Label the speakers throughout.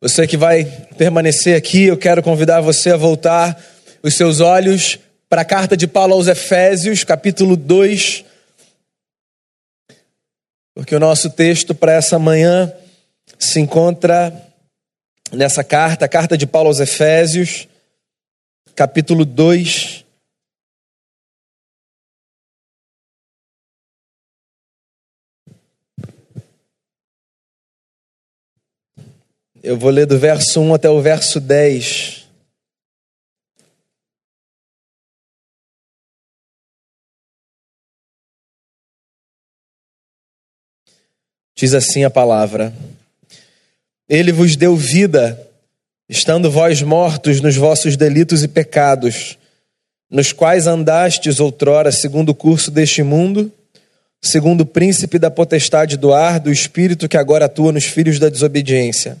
Speaker 1: Você que vai permanecer aqui, eu quero convidar você a voltar os seus olhos para a carta de Paulo aos Efésios, capítulo 2. Porque o nosso texto para essa manhã se encontra nessa carta, a carta de Paulo aos Efésios, capítulo 2. Eu vou ler do verso 1 até o verso 10. Diz assim a palavra: Ele vos deu vida, estando vós mortos nos vossos delitos e pecados, nos quais andastes outrora segundo o curso deste mundo, segundo o príncipe da potestade do ar, do espírito que agora atua nos filhos da desobediência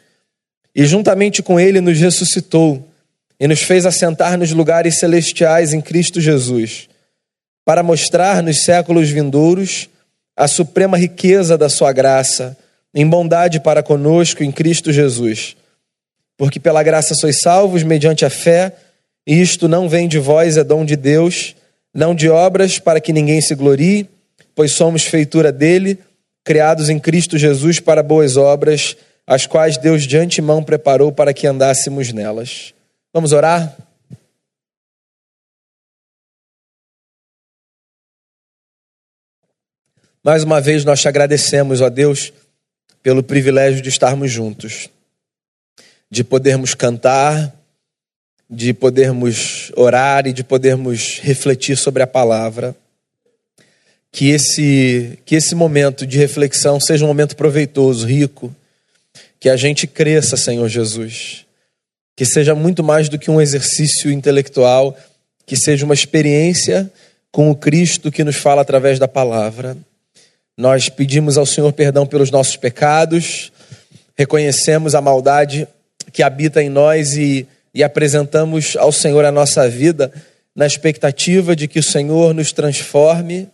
Speaker 1: e juntamente com ele nos ressuscitou e nos fez assentar nos lugares celestiais em Cristo Jesus, para mostrar nos séculos vindouros a suprema riqueza da sua graça, em bondade para conosco em Cristo Jesus. Porque pela graça sois salvos mediante a fé, e isto não vem de vós, é dom de Deus, não de obras para que ninguém se glorie, pois somos feitura dele, criados em Cristo Jesus para boas obras, as quais Deus de antemão preparou para que andássemos nelas. Vamos orar? Mais uma vez nós te agradecemos, ó Deus, pelo privilégio de estarmos juntos, de podermos cantar, de podermos orar e de podermos refletir sobre a palavra. Que esse, que esse momento de reflexão seja um momento proveitoso, rico, que a gente cresça, Senhor Jesus. Que seja muito mais do que um exercício intelectual, que seja uma experiência com o Cristo que nos fala através da palavra. Nós pedimos ao Senhor perdão pelos nossos pecados, reconhecemos a maldade que habita em nós e, e apresentamos ao Senhor a nossa vida na expectativa de que o Senhor nos transforme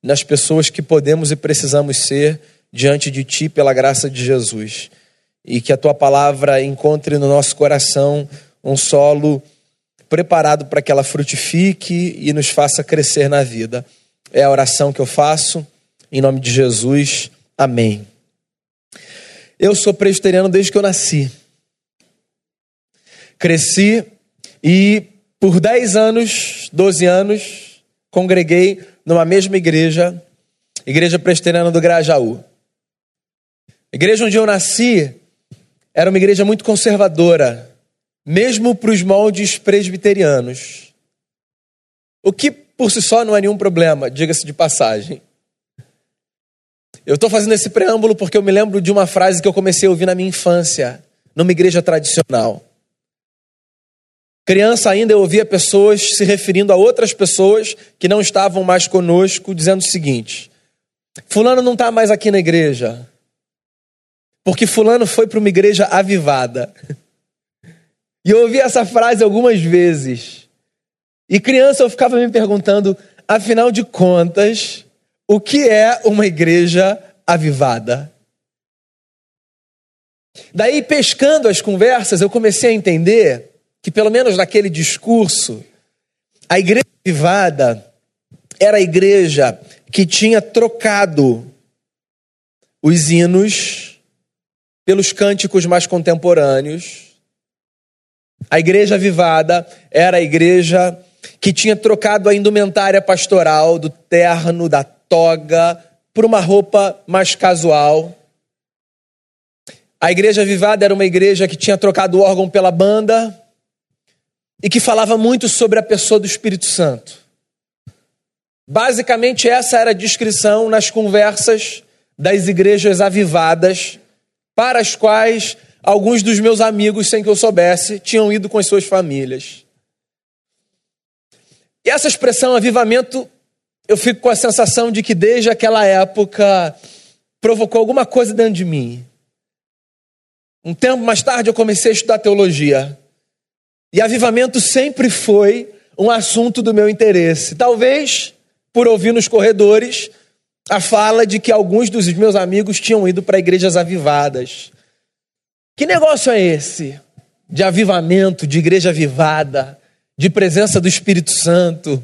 Speaker 1: nas pessoas que podemos e precisamos ser diante de Ti pela graça de Jesus e que a tua palavra encontre no nosso coração um solo preparado para que ela frutifique e nos faça crescer na vida. É a oração que eu faço, em nome de Jesus. Amém. Eu sou presbiteriano desde que eu nasci. Cresci e por 10 anos, 12 anos, congreguei numa mesma igreja, Igreja Presbiteriana do Grajaú. igreja onde eu nasci era uma igreja muito conservadora, mesmo para os moldes presbiterianos. O que por si só não é nenhum problema, diga-se de passagem. Eu estou fazendo esse preâmbulo porque eu me lembro de uma frase que eu comecei a ouvir na minha infância, numa igreja tradicional. Criança ainda eu ouvia pessoas se referindo a outras pessoas que não estavam mais conosco, dizendo o seguinte: Fulano não está mais aqui na igreja. Porque Fulano foi para uma igreja avivada. E eu ouvi essa frase algumas vezes. E criança eu ficava me perguntando, afinal de contas, o que é uma igreja avivada? Daí, pescando as conversas, eu comecei a entender que, pelo menos naquele discurso, a igreja avivada era a igreja que tinha trocado os hinos pelos cânticos mais contemporâneos. A igreja avivada era a igreja que tinha trocado a indumentária pastoral do terno, da toga, por uma roupa mais casual. A igreja avivada era uma igreja que tinha trocado o órgão pela banda e que falava muito sobre a pessoa do Espírito Santo. Basicamente, essa era a descrição nas conversas das igrejas avivadas para as quais alguns dos meus amigos, sem que eu soubesse, tinham ido com as suas famílias. E essa expressão avivamento, eu fico com a sensação de que desde aquela época provocou alguma coisa dentro de mim. Um tempo mais tarde eu comecei a estudar teologia. E avivamento sempre foi um assunto do meu interesse. Talvez por ouvir nos corredores a fala de que alguns dos meus amigos tinham ido para igrejas avivadas. Que negócio é esse? De avivamento, de igreja avivada, de presença do Espírito Santo.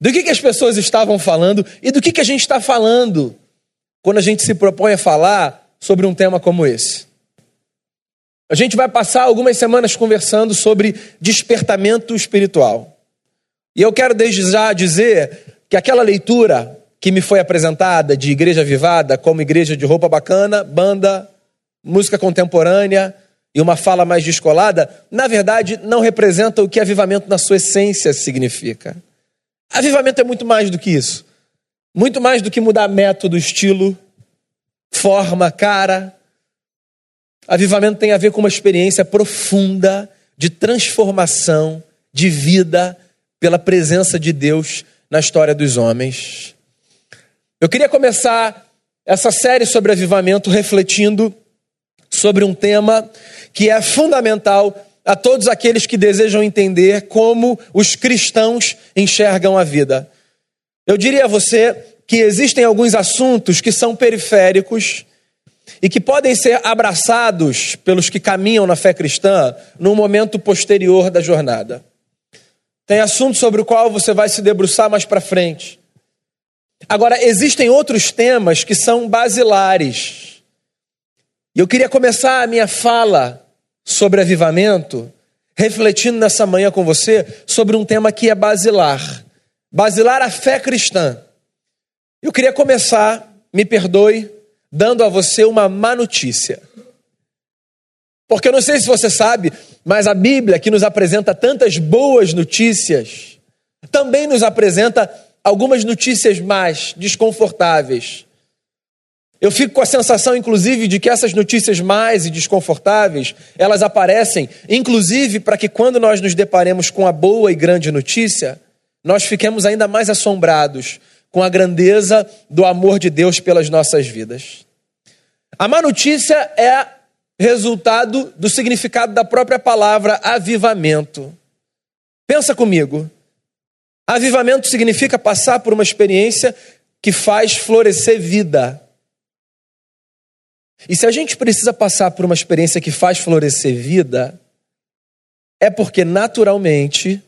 Speaker 1: Do que, que as pessoas estavam falando e do que, que a gente está falando quando a gente se propõe a falar sobre um tema como esse. A gente vai passar algumas semanas conversando sobre despertamento espiritual. E eu quero desde já dizer que aquela leitura que me foi apresentada de igreja avivada, como igreja de roupa bacana, banda, música contemporânea e uma fala mais descolada, na verdade não representa o que avivamento na sua essência significa. Avivamento é muito mais do que isso. Muito mais do que mudar método, estilo, forma, cara. Avivamento tem a ver com uma experiência profunda de transformação de vida pela presença de Deus na história dos homens. Eu queria começar essa série sobre avivamento refletindo sobre um tema que é fundamental a todos aqueles que desejam entender como os cristãos enxergam a vida. Eu diria a você que existem alguns assuntos que são periféricos e que podem ser abraçados pelos que caminham na fé cristã num momento posterior da jornada. Tem assunto sobre o qual você vai se debruçar mais para frente. Agora, existem outros temas que são basilares. E eu queria começar a minha fala sobre avivamento refletindo nessa manhã com você sobre um tema que é basilar. Basilar a fé cristã. Eu queria começar, me perdoe, dando a você uma má notícia. Porque eu não sei se você sabe, mas a Bíblia, que nos apresenta tantas boas notícias, também nos apresenta algumas notícias mais desconfortáveis. Eu fico com a sensação, inclusive, de que essas notícias mais e desconfortáveis, elas aparecem, inclusive, para que quando nós nos deparemos com a boa e grande notícia, nós fiquemos ainda mais assombrados com a grandeza do amor de Deus pelas nossas vidas. A má notícia é resultado do significado da própria palavra avivamento. Pensa comigo. Avivamento significa passar por uma experiência que faz florescer vida. E se a gente precisa passar por uma experiência que faz florescer vida, é porque naturalmente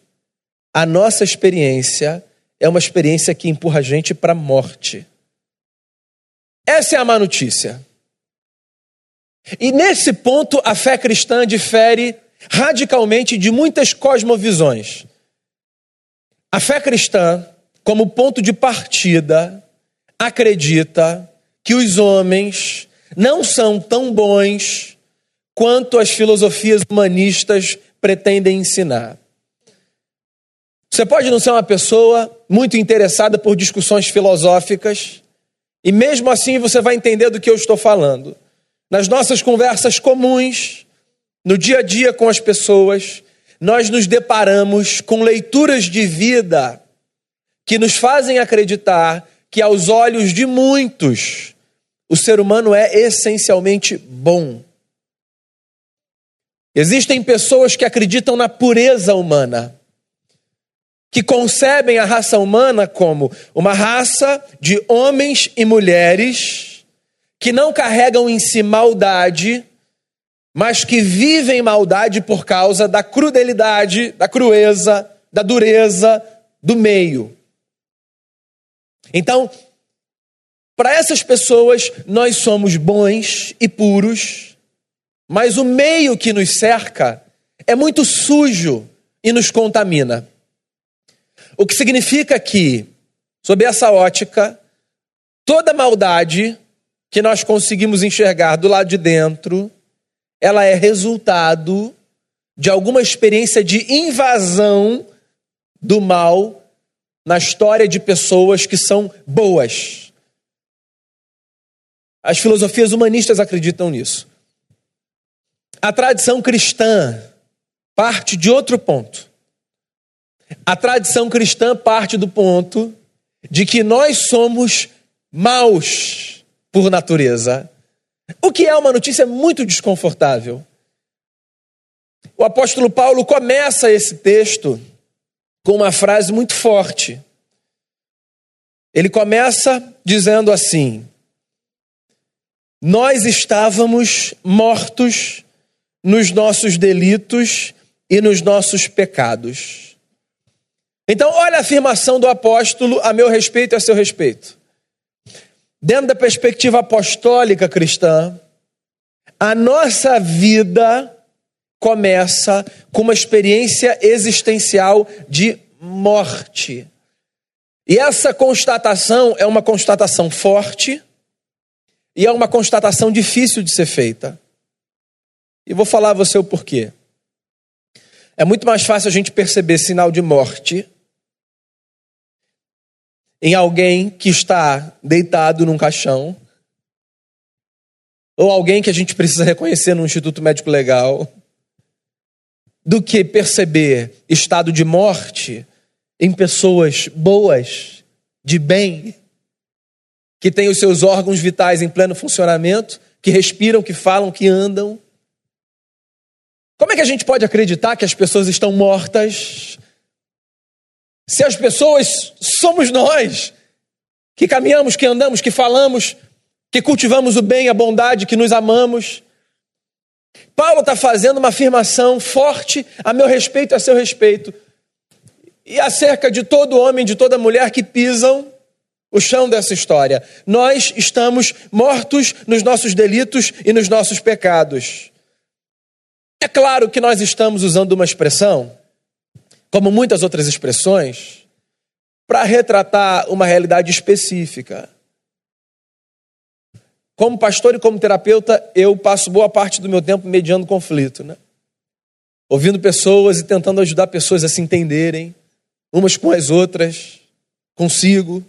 Speaker 1: a nossa experiência é uma experiência que empurra a gente para a morte. Essa é a má notícia. E nesse ponto a fé cristã difere radicalmente de muitas cosmovisões. A fé cristã, como ponto de partida, acredita que os homens não são tão bons quanto as filosofias humanistas pretendem ensinar. Você pode não ser uma pessoa muito interessada por discussões filosóficas, e mesmo assim você vai entender do que eu estou falando. Nas nossas conversas comuns, no dia a dia com as pessoas, nós nos deparamos com leituras de vida que nos fazem acreditar que, aos olhos de muitos, o ser humano é essencialmente bom. Existem pessoas que acreditam na pureza humana, que concebem a raça humana como uma raça de homens e mulheres que não carregam em si maldade, mas que vivem maldade por causa da crudelidade, da crueza, da dureza do meio. Então, para essas pessoas, nós somos bons e puros, mas o meio que nos cerca é muito sujo e nos contamina. O que significa que, sob essa ótica, toda maldade que nós conseguimos enxergar do lado de dentro ela é resultado de alguma experiência de invasão do mal na história de pessoas que são boas. As filosofias humanistas acreditam nisso. A tradição cristã parte de outro ponto. A tradição cristã parte do ponto de que nós somos maus por natureza. O que é uma notícia muito desconfortável. O apóstolo Paulo começa esse texto com uma frase muito forte. Ele começa dizendo assim: Nós estávamos mortos nos nossos delitos e nos nossos pecados. Então, olha a afirmação do apóstolo a meu respeito e a seu respeito. Dentro da perspectiva apostólica cristã, a nossa vida começa com uma experiência existencial de morte. E essa constatação é uma constatação forte e é uma constatação difícil de ser feita. E vou falar a você o porquê. É muito mais fácil a gente perceber sinal de morte em alguém que está deitado num caixão, ou alguém que a gente precisa reconhecer no Instituto Médico Legal, do que perceber estado de morte em pessoas boas, de bem, que têm os seus órgãos vitais em pleno funcionamento, que respiram, que falam, que andam. Como é que a gente pode acreditar que as pessoas estão mortas se as pessoas somos nós, que caminhamos, que andamos, que falamos, que cultivamos o bem, a bondade, que nos amamos. Paulo está fazendo uma afirmação forte a meu respeito e a seu respeito. E acerca de todo homem, de toda mulher que pisam o chão dessa história. Nós estamos mortos nos nossos delitos e nos nossos pecados. É claro que nós estamos usando uma expressão como muitas outras expressões, para retratar uma realidade específica. Como pastor e como terapeuta, eu passo boa parte do meu tempo mediando conflito, né? Ouvindo pessoas e tentando ajudar pessoas a se entenderem, umas com as outras, consigo.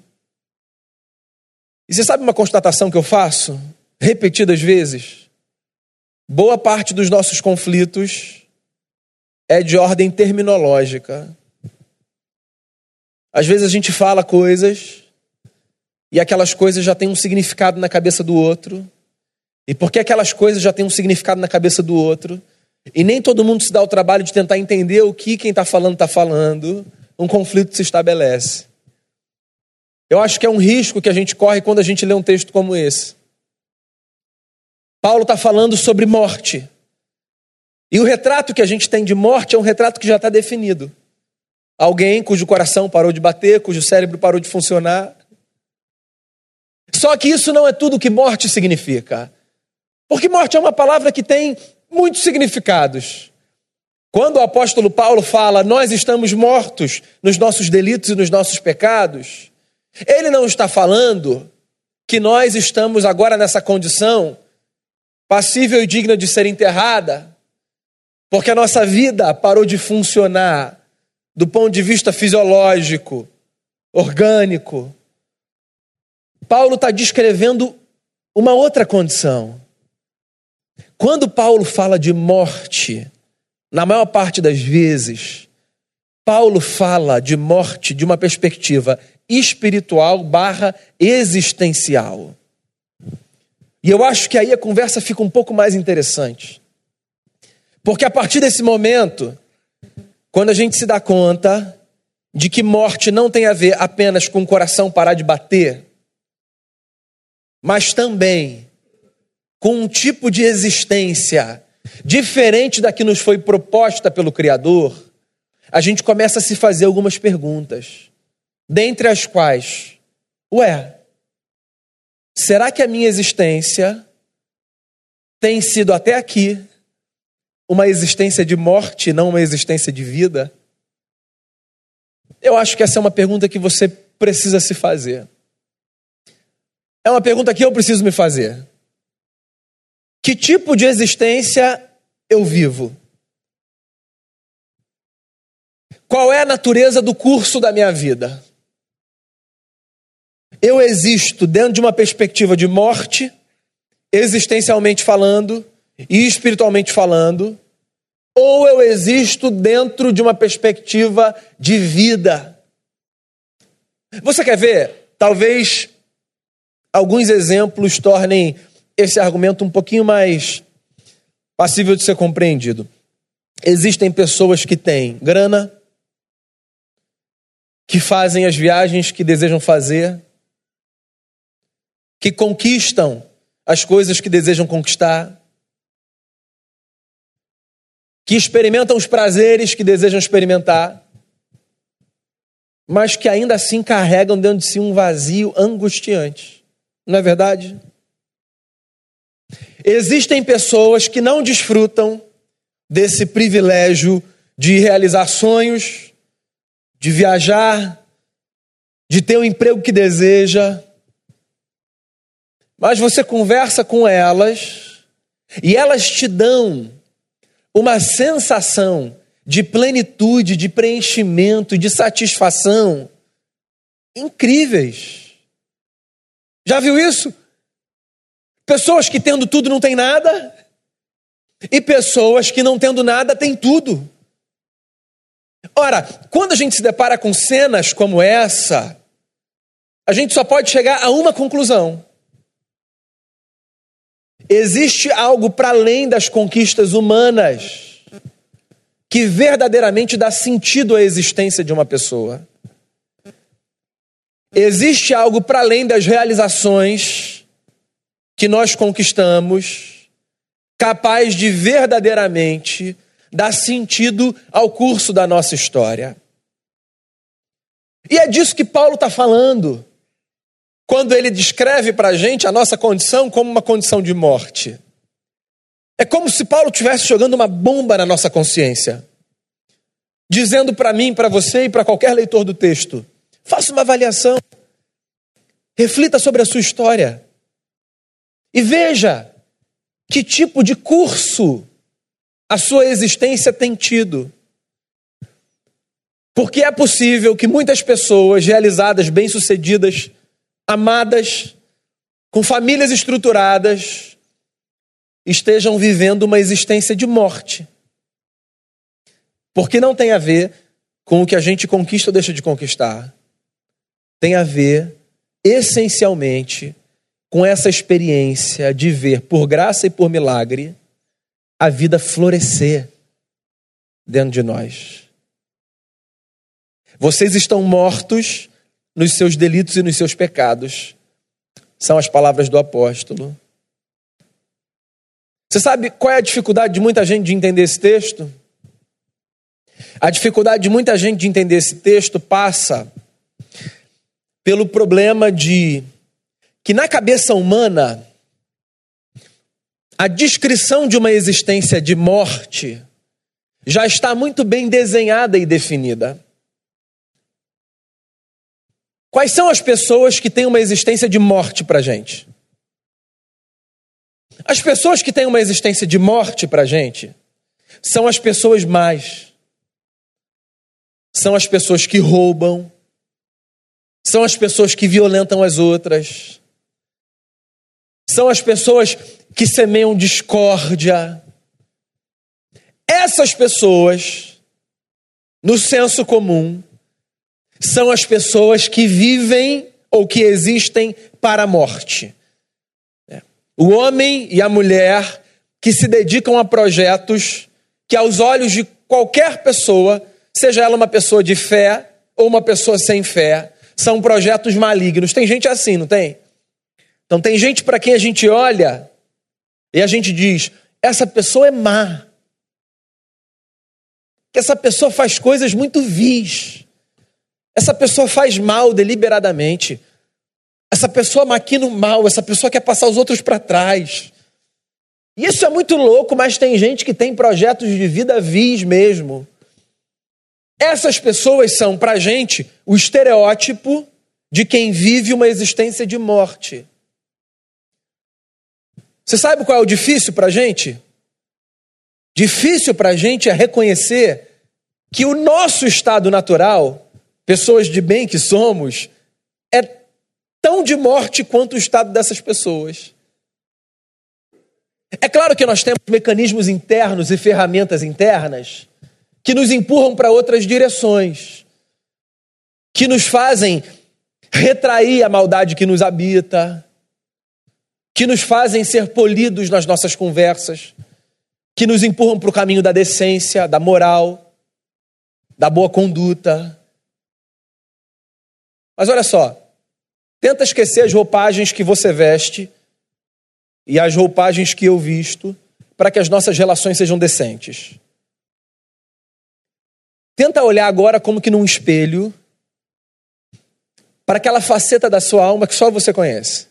Speaker 1: E você sabe uma constatação que eu faço repetidas vezes? Boa parte dos nossos conflitos é de ordem terminológica. Às vezes a gente fala coisas e aquelas coisas já têm um significado na cabeça do outro. E porque aquelas coisas já têm um significado na cabeça do outro, e nem todo mundo se dá o trabalho de tentar entender o que quem está falando está falando, um conflito se estabelece. Eu acho que é um risco que a gente corre quando a gente lê um texto como esse. Paulo está falando sobre morte. E o retrato que a gente tem de morte é um retrato que já está definido. Alguém cujo coração parou de bater, cujo cérebro parou de funcionar. Só que isso não é tudo que morte significa. Porque morte é uma palavra que tem muitos significados. Quando o apóstolo Paulo fala, nós estamos mortos nos nossos delitos e nos nossos pecados, ele não está falando que nós estamos agora nessa condição passível e digna de ser enterrada, porque a nossa vida parou de funcionar do ponto de vista fisiológico, orgânico. Paulo está descrevendo uma outra condição. Quando Paulo fala de morte, na maior parte das vezes, Paulo fala de morte de uma perspectiva espiritual barra existencial. E eu acho que aí a conversa fica um pouco mais interessante. Porque a partir desse momento, quando a gente se dá conta de que morte não tem a ver apenas com o coração parar de bater, mas também com um tipo de existência diferente da que nos foi proposta pelo Criador, a gente começa a se fazer algumas perguntas, dentre as quais, ué, será que a minha existência tem sido até aqui uma existência de morte, não uma existência de vida? Eu acho que essa é uma pergunta que você precisa se fazer. É uma pergunta que eu preciso me fazer. Que tipo de existência eu vivo? Qual é a natureza do curso da minha vida? Eu existo dentro de uma perspectiva de morte, existencialmente falando, e espiritualmente falando, ou eu existo dentro de uma perspectiva de vida. Você quer ver? Talvez alguns exemplos tornem esse argumento um pouquinho mais passível de ser compreendido. Existem pessoas que têm grana, que fazem as viagens que desejam fazer, que conquistam as coisas que desejam conquistar, que experimentam os prazeres que desejam experimentar, mas que ainda assim carregam dentro de si um vazio angustiante. Não é verdade? Existem pessoas que não desfrutam desse privilégio de realizar sonhos, de viajar, de ter o emprego que deseja. Mas você conversa com elas e elas te dão uma sensação de plenitude, de preenchimento, de satisfação incríveis. Já viu isso? Pessoas que tendo tudo não tem nada, e pessoas que não tendo nada têm tudo. Ora, quando a gente se depara com cenas como essa, a gente só pode chegar a uma conclusão. Existe algo para além das conquistas humanas que verdadeiramente dá sentido à existência de uma pessoa. Existe algo para além das realizações que nós conquistamos, capaz de verdadeiramente dar sentido ao curso da nossa história. E é disso que Paulo está falando quando ele descreve para a gente a nossa condição como uma condição de morte. É como se Paulo estivesse jogando uma bomba na nossa consciência, dizendo para mim, para você e para qualquer leitor do texto: faça uma avaliação, reflita sobre a sua história e veja que tipo de curso a sua existência tem tido. Porque é possível que muitas pessoas realizadas, bem-sucedidas, amadas, com famílias estruturadas, estejam vivendo uma existência de morte. Porque não tem a ver com o que a gente conquista ou deixa de conquistar. Tem a ver, essencialmente, com essa experiência de ver, por graça e por milagre, a vida florescer dentro de nós. Vocês estão mortos nos seus delitos e nos seus pecados. São as palavras do apóstolo. Você sabe qual é a dificuldade de muita gente de entender esse texto? A dificuldade de muita gente de entender esse texto passa pelo problema de que na cabeça humana a descrição de uma existência de morte já está muito bem desenhada e definida. Quais são as pessoas que têm uma existência de morte para gente? As pessoas que têm uma existência de morte para gente são as pessoas mais. São as pessoas que roubam, são as pessoas que violentam as outras, são as pessoas que semeiam discórdia. Essas pessoas, no senso comum, são as pessoas que vivem ou que existem para a morte. É. O homem e a mulher que se dedicam a projetos que, aos olhos de qualquer pessoa, seja ela uma pessoa de fé ou uma pessoa sem fé, são projetos malignos. Tem gente assim, não tem? Então, tem gente para quem a gente olha e a gente diz: essa pessoa é má. Essa pessoa faz coisas muito vis. Essa pessoa faz mal deliberadamente. Essa pessoa maquina o mal, essa pessoa quer passar os outros para trás. Isso é muito louco, mas tem gente que tem projetos de vida vis mesmo. Essas pessoas são, para gente, o estereótipo de quem vive uma existência de morte. Você sabe qual é o difícil para gente? Difícil para gente é reconhecer que o nosso estado natural pessoas de bem que somos, é tão de morte quanto o estado dessas pessoas. É claro que nós temos mecanismos internos e ferramentas internas que nos empurram para outras direções, que nos fazem retrair a maldade que nos habita, que nos fazem ser polidos nas nossas conversas, que nos empurram para o caminho da decência, da moral, da boa conduta. Mas olha só, tenta esquecer as roupagens que você veste e as roupagens que eu visto para que as nossas relações sejam decentes. Tenta olhar agora como que num espelho para aquela faceta da sua alma que só você conhece.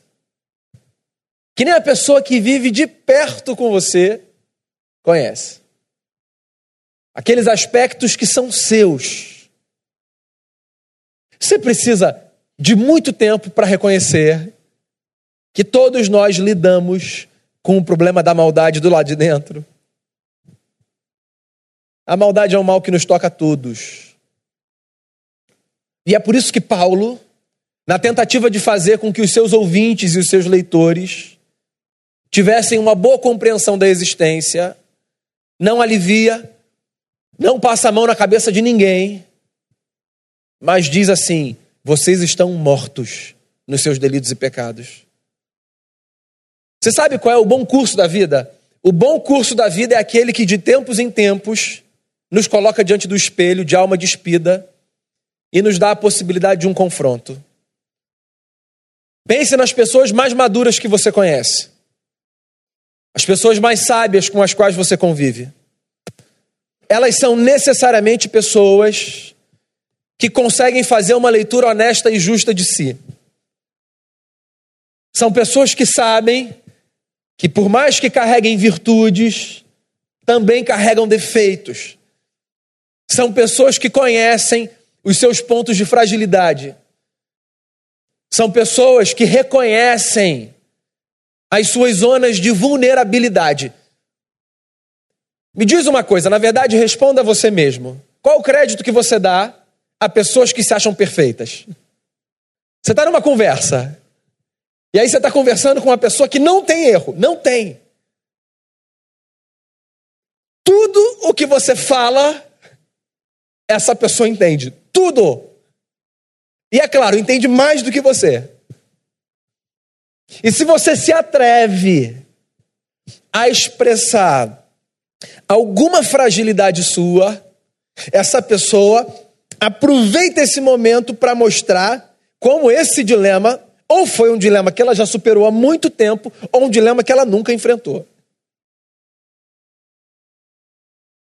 Speaker 1: Que nem a pessoa que vive de perto com você conhece. Aqueles aspectos que são seus. Você precisa de muito tempo para reconhecer que todos nós lidamos com o problema da maldade do lado de dentro. A maldade é um mal que nos toca a todos. E é por isso que Paulo, na tentativa de fazer com que os seus ouvintes e os seus leitores tivessem uma boa compreensão da existência, não alivia, não passa a mão na cabeça de ninguém, mas diz assim: vocês estão mortos nos seus delitos e pecados. Você sabe qual é o bom curso da vida? O bom curso da vida é aquele que de tempos em tempos nos coloca diante do espelho de alma despida e nos dá a possibilidade de um confronto. Pense nas pessoas mais maduras que você conhece, as pessoas mais sábias com as quais você convive. Elas são necessariamente pessoas que conseguem fazer uma leitura honesta e justa de si. São pessoas que sabem que, por mais que carreguem virtudes, também carregam defeitos. São pessoas que conhecem os seus pontos de fragilidade. São pessoas que reconhecem as suas zonas de vulnerabilidade. Me diz uma coisa, na verdade, responda a você mesmo. Qual o crédito que você dá a pessoas que se acham perfeitas? Você está numa conversa. E aí você está conversando com uma pessoa que não tem erro. Não tem. Tudo o que você fala, essa pessoa entende. Tudo. E é claro, entende mais do que você. E se você se atreve a expressar alguma fragilidade sua, essa pessoa aproveita esse momento para mostrar como esse dilema ou foi um dilema que ela já superou há muito tempo, ou um dilema que ela nunca enfrentou.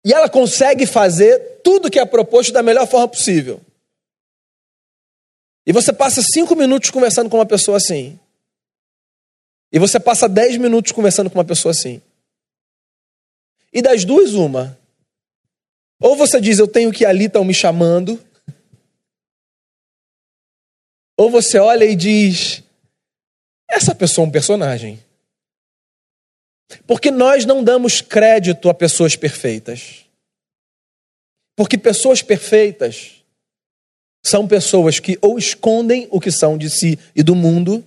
Speaker 1: E ela consegue fazer tudo que é proposto da melhor forma possível. E você passa cinco minutos conversando com uma pessoa assim. E você passa dez minutos conversando com uma pessoa assim. E das duas, uma. Ou você diz, eu tenho que ir ali, estão me chamando. Ou você olha e diz, essa pessoa é um personagem. Porque nós não damos crédito a pessoas perfeitas. Porque pessoas perfeitas são pessoas que ou escondem o que são de si e do mundo,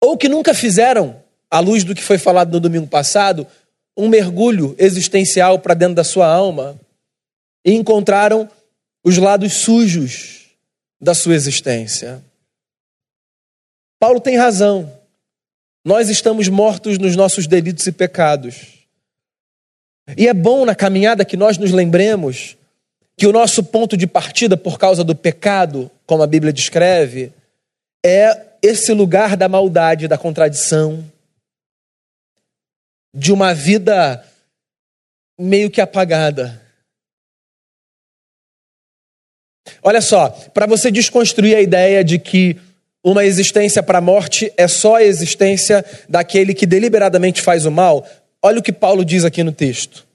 Speaker 1: ou que nunca fizeram, à luz do que foi falado no domingo passado, um mergulho existencial para dentro da sua alma e encontraram os lados sujos da sua existência. Paulo tem razão. Nós estamos mortos nos nossos delitos e pecados. E é bom na caminhada que nós nos lembremos que o nosso ponto de partida por causa do pecado, como a Bíblia descreve, é esse lugar da maldade, da contradição, de uma vida meio que apagada. Olha só, para você desconstruir a ideia de que uma existência para a morte é só a existência daquele que deliberadamente faz o mal, olha o que Paulo diz aqui no texto.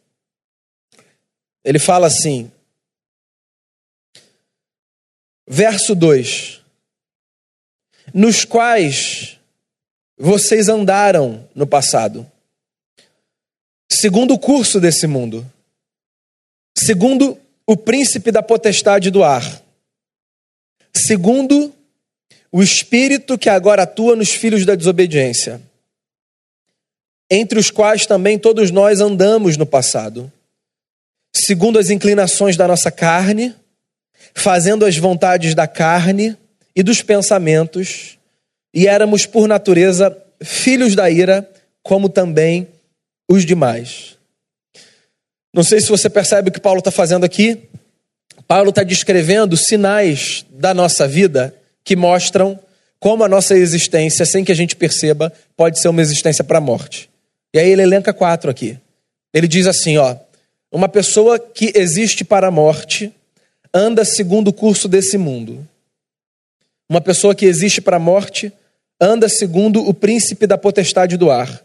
Speaker 1: Ele fala assim, verso 2: Nos quais vocês andaram no passado segundo o curso desse mundo, segundo o príncipe da potestade do ar, segundo o espírito que agora atua nos filhos da desobediência, entre os quais também todos nós andamos no passado, segundo as inclinações da nossa carne, fazendo as vontades da carne e dos pensamentos, e éramos por natureza filhos da ira, como também os demais. Não sei se você percebe o que Paulo está fazendo aqui. Paulo está descrevendo sinais da nossa vida que mostram como a nossa existência, sem que a gente perceba, pode ser uma existência para a morte. E aí ele elenca quatro aqui. Ele diz assim: ó, uma pessoa que existe para a morte anda segundo o curso desse mundo. Uma pessoa que existe para a morte anda segundo o príncipe da potestade do ar.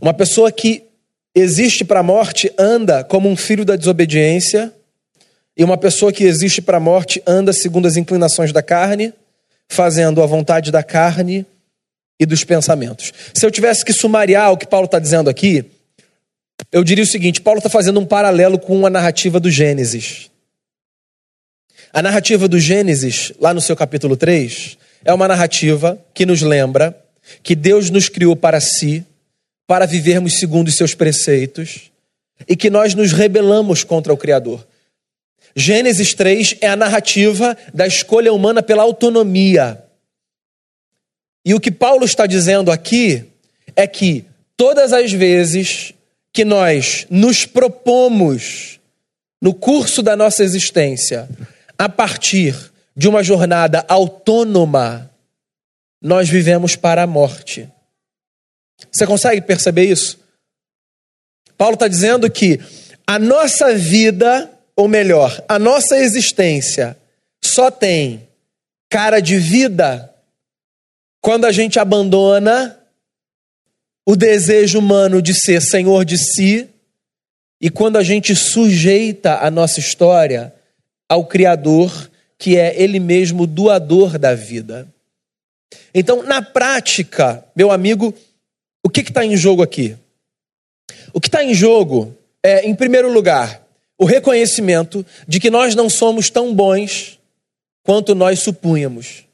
Speaker 1: Uma pessoa que existe para a morte anda como um filho da desobediência, e uma pessoa que existe para a morte anda segundo as inclinações da carne, fazendo a vontade da carne e dos pensamentos. Se eu tivesse que sumariar o que Paulo está dizendo aqui, eu diria o seguinte: Paulo está fazendo um paralelo com a narrativa do Gênesis. A narrativa do Gênesis, lá no seu capítulo 3, é uma narrativa que nos lembra que Deus nos criou para si para vivermos segundo os seus preceitos e que nós nos rebelamos contra o Criador. Gênesis 3 é a narrativa da escolha humana pela autonomia. E o que Paulo está dizendo aqui é que todas as vezes que nós nos propomos no curso da nossa existência a partir de uma jornada autônoma, nós vivemos para a morte. Você consegue perceber isso? Paulo está dizendo que a nossa vida, ou melhor, a nossa existência, só tem cara de vida quando a gente abandona o desejo humano de ser senhor de si e quando a gente sujeita a nossa história ao Criador, que é Ele mesmo doador da vida. Então, na prática, meu amigo, o que está em jogo aqui? O que está em jogo é, em primeiro lugar, o reconhecimento de que nós não somos tão bons quanto nós supunhamos.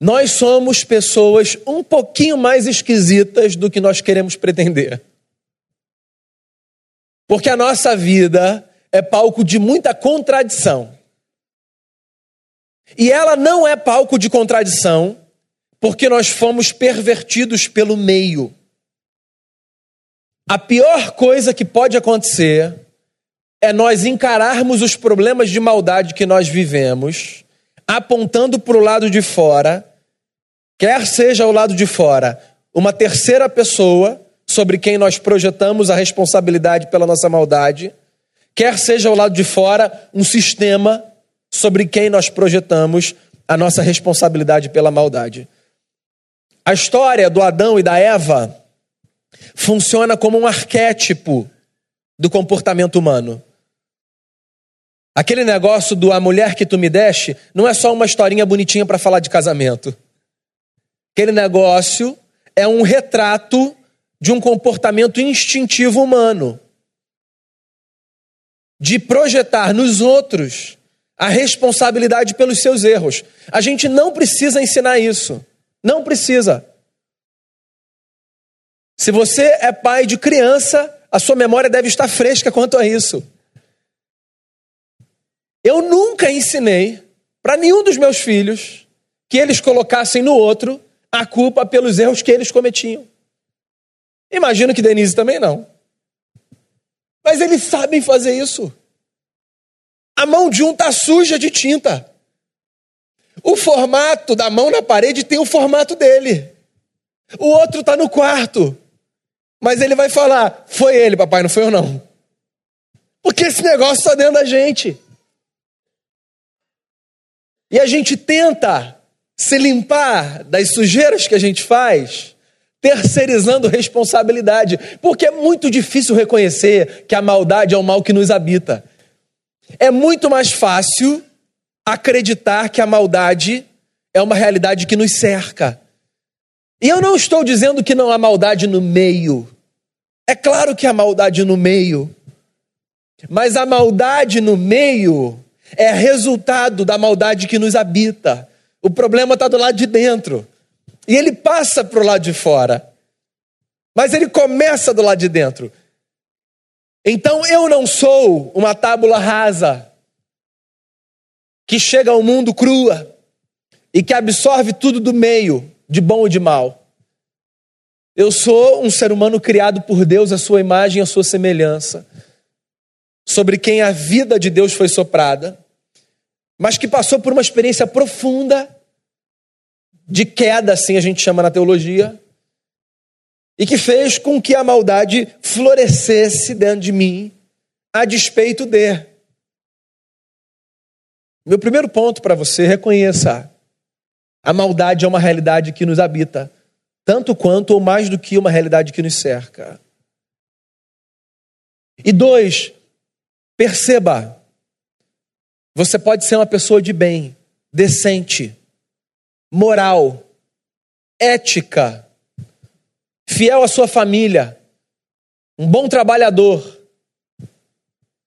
Speaker 1: Nós somos pessoas um pouquinho mais esquisitas do que nós queremos pretender. Porque a nossa vida é palco de muita contradição. E ela não é palco de contradição porque nós fomos pervertidos pelo meio. A pior coisa que pode acontecer é nós encararmos os problemas de maldade que nós vivemos, apontando para o lado de fora, quer seja o lado de fora uma terceira pessoa sobre quem nós projetamos a responsabilidade pela nossa maldade, quer seja o lado de fora um sistema sobre quem nós projetamos a nossa responsabilidade pela maldade. A história do Adão e da Eva funciona como um arquétipo do comportamento humano. Aquele negócio do a mulher que tu me deste não é só uma historinha bonitinha para falar de casamento. Aquele negócio é um retrato de um comportamento instintivo humano de projetar nos outros a responsabilidade pelos seus erros. A gente não precisa ensinar isso. Não precisa. Se você é pai de criança, a sua memória deve estar fresca quanto a isso. Eu nunca ensinei para nenhum dos meus filhos que eles colocassem no outro a culpa pelos erros que eles cometiam. Imagino que Denise também não. Mas eles sabem fazer isso. A mão de um está suja de tinta. O formato da mão na parede tem o formato dele. O outro está no quarto. Mas ele vai falar: foi ele, papai, não foi eu não. Porque esse negócio está dentro da gente. E a gente tenta se limpar das sujeiras que a gente faz, terceirizando responsabilidade. Porque é muito difícil reconhecer que a maldade é o mal que nos habita. É muito mais fácil acreditar que a maldade é uma realidade que nos cerca. E eu não estou dizendo que não há maldade no meio. É claro que há maldade no meio. Mas a maldade no meio é resultado da maldade que nos habita. O problema está do lado de dentro. E ele passa para o lado de fora. Mas ele começa do lado de dentro. Então eu não sou uma tábula rasa que chega ao mundo crua e que absorve tudo do meio, de bom ou de mal. Eu sou um ser humano criado por Deus, a sua imagem a sua semelhança, sobre quem a vida de Deus foi soprada, mas que passou por uma experiência profunda de queda, assim a gente chama na teologia, e que fez com que a maldade florescesse dentro de mim, a despeito de. Meu primeiro ponto para você, reconheça: a maldade é uma realidade que nos habita, tanto quanto ou mais do que uma realidade que nos cerca. E dois, perceba: você pode ser uma pessoa de bem, decente, moral, ética, fiel à sua família, um bom trabalhador,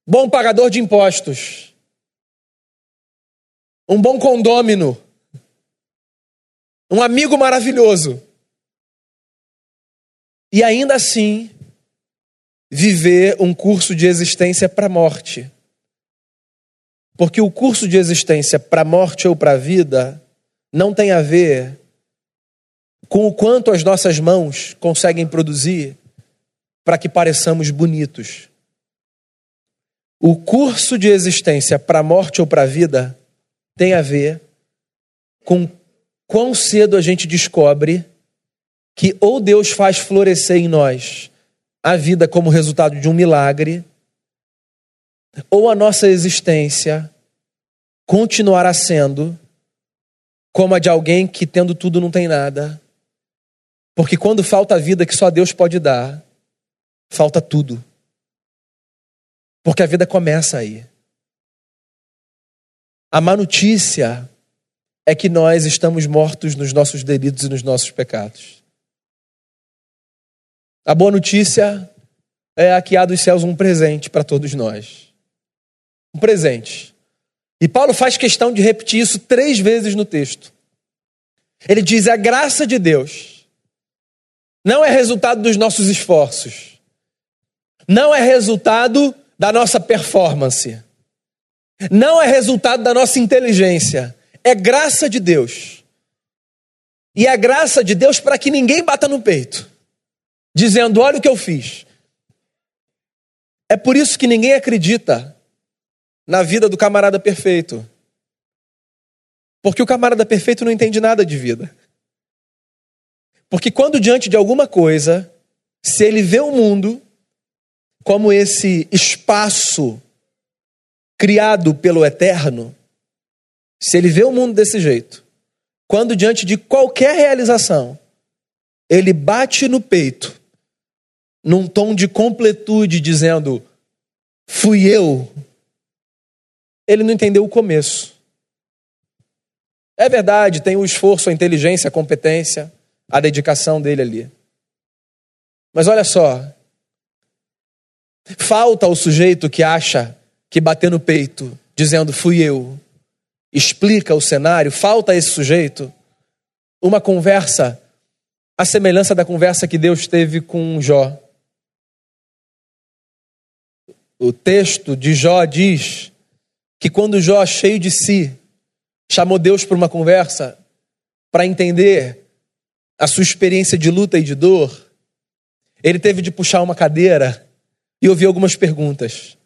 Speaker 1: bom pagador de impostos, um bom condômino, um amigo maravilhoso. E ainda assim, viver um curso de existência para a morte. Porque o curso de existência para a morte ou para a vida não tem a ver com o quanto as nossas mãos conseguem produzir para que pareçamos bonitos. O curso de existência para a morte ou para a vida tem a ver com quão cedo a gente descobre que ou Deus faz florescer em nós a vida como resultado de um milagre, ou a nossa existência continuará sendo como a de alguém que, tendo tudo, não tem nada, porque quando falta a vida que só Deus pode dar, falta tudo. Porque a vida começa aí. A má notícia é que nós estamos mortos nos nossos delitos e nos nossos pecados. A boa notícia é a que há dos céus um presente para todos nós. Um presente. E Paulo faz questão de repetir isso três vezes no texto. Ele diz: a graça de Deus não é resultado dos nossos esforços, não é resultado da nossa performance, não é resultado da nossa inteligência, é graça de Deus. E é graça de Deus para que ninguém bata no peito, dizendo: olha o que eu fiz. É por isso que ninguém acredita na vida do camarada perfeito. Porque o camarada perfeito não entende nada de vida. Porque quando diante de alguma coisa, se ele vê o mundo como esse espaço criado pelo eterno, se ele vê o mundo desse jeito, quando diante de qualquer realização, ele bate no peito, num tom de completude, dizendo: Fui eu. Ele não entendeu o começo. É verdade, tem o esforço, a inteligência, a competência a dedicação dele ali. Mas olha só, falta o sujeito que acha que bater no peito, dizendo fui eu, explica o cenário, falta esse sujeito uma conversa, a semelhança da conversa que Deus teve com Jó. O texto de Jó diz que quando Jó, cheio de si, chamou Deus para uma conversa, para entender a sua experiência de luta e de dor, ele teve de puxar uma cadeira e ouvir algumas perguntas.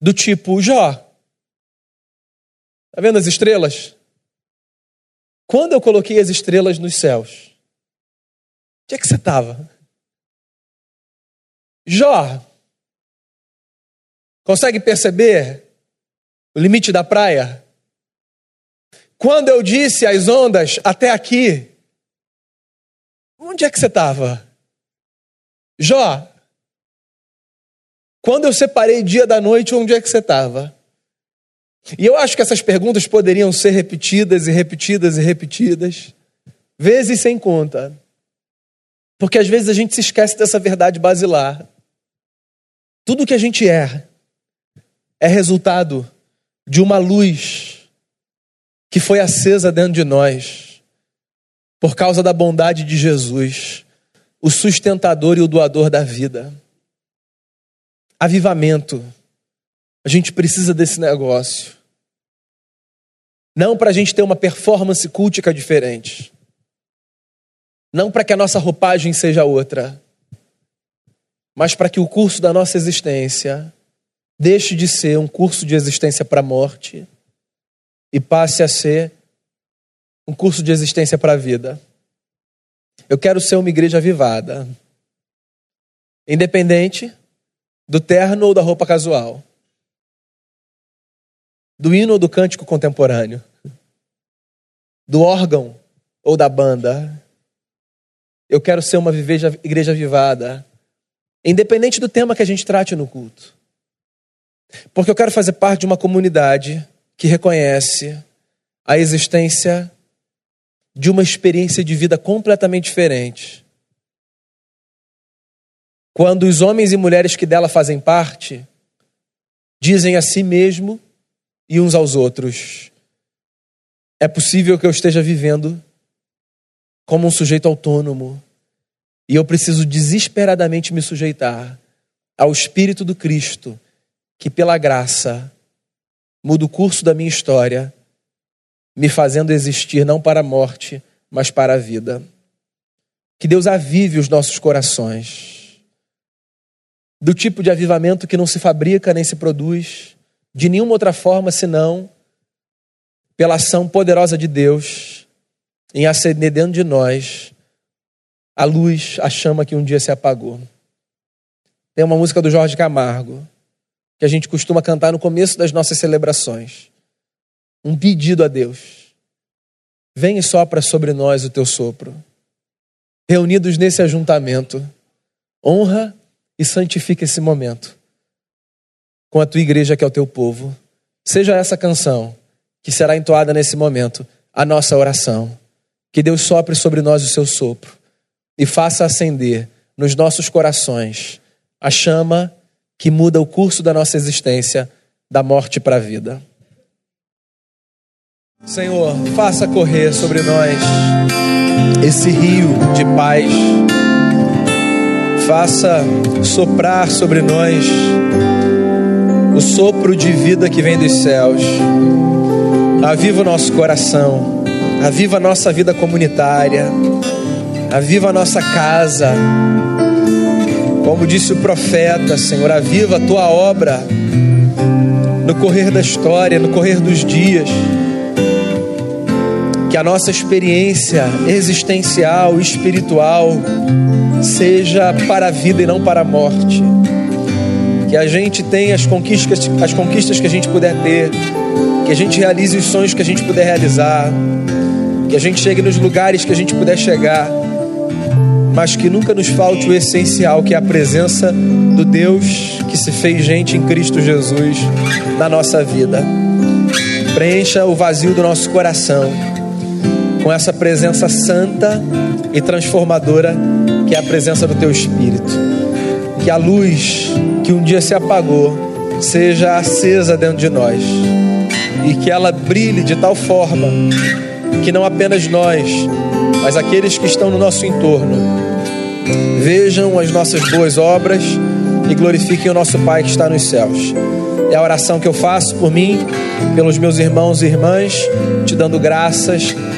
Speaker 1: Do tipo, Jó, tá vendo as estrelas? Quando eu coloquei as estrelas nos céus, onde é que você estava? Jó, consegue perceber o limite da praia? Quando eu disse às ondas até aqui, Onde é que você estava? Jó, quando eu separei dia da noite, onde é que você estava? E eu acho que essas perguntas poderiam ser repetidas e repetidas e repetidas, vezes sem conta. Porque às vezes a gente se esquece dessa verdade basilar. Tudo que a gente é, é resultado de uma luz que foi acesa dentro de nós por causa da bondade de Jesus, o sustentador e o doador da vida. Avivamento. A gente precisa desse negócio. Não para a gente ter uma performance cultica diferente. Não para que a nossa roupagem seja outra. Mas para que o curso da nossa existência deixe de ser um curso de existência para a morte e passe a ser um curso de existência para a vida. Eu quero ser uma igreja avivada. Independente do terno ou da roupa casual. Do hino ou do cântico contemporâneo. Do órgão ou da banda. Eu quero ser uma igreja avivada. Independente do tema que a gente trate no culto. Porque eu quero fazer parte de uma comunidade que reconhece a existência de uma experiência de vida completamente diferente. Quando os homens e mulheres que dela fazem parte dizem a si mesmo e uns aos outros: é possível que eu esteja vivendo como um sujeito autônomo e eu preciso desesperadamente me sujeitar ao Espírito do Cristo, que pela graça muda o curso da minha história me fazendo existir não para a morte, mas para a vida. Que Deus avive os nossos corações. Do tipo de avivamento que não se fabrica nem se produz de nenhuma outra forma senão pela ação poderosa de Deus em acender dentro de nós a luz, a chama que um dia se apagou. Tem uma música do Jorge Camargo que a gente costuma cantar no começo das nossas celebrações um pedido a Deus. Vem e sopra sobre nós o teu sopro. Reunidos nesse ajuntamento, honra e santifica esse momento com a tua igreja que é o teu povo. Seja essa canção que será entoada nesse momento a nossa oração. Que Deus sopre sobre nós o seu sopro e faça acender nos nossos corações a chama que muda o curso da nossa existência da morte para a vida. Senhor, faça correr sobre nós esse rio de paz. Faça soprar sobre nós o sopro de vida que vem dos céus. Aviva o nosso coração, aviva a nossa vida comunitária, aviva a nossa casa. Como disse o profeta, Senhor, aviva a tua obra no correr da história, no correr dos dias a nossa experiência existencial, espiritual, seja para a vida e não para a morte. Que a gente tenha as conquistas, as conquistas que a gente puder ter, que a gente realize os sonhos que a gente puder realizar, que a gente chegue nos lugares que a gente puder chegar, mas que nunca nos falte o essencial, que é a presença do Deus que se fez gente em Cristo Jesus na nossa vida. Preencha o vazio do nosso coração com essa presença santa e transformadora que é a presença do teu Espírito. Que a luz que um dia se apagou seja acesa dentro de nós e que ela brilhe de tal forma que não apenas nós, mas aqueles que estão no nosso entorno vejam as nossas boas obras e glorifiquem o nosso Pai que está nos céus. É a oração que eu faço por mim, pelos meus irmãos e irmãs, te dando graças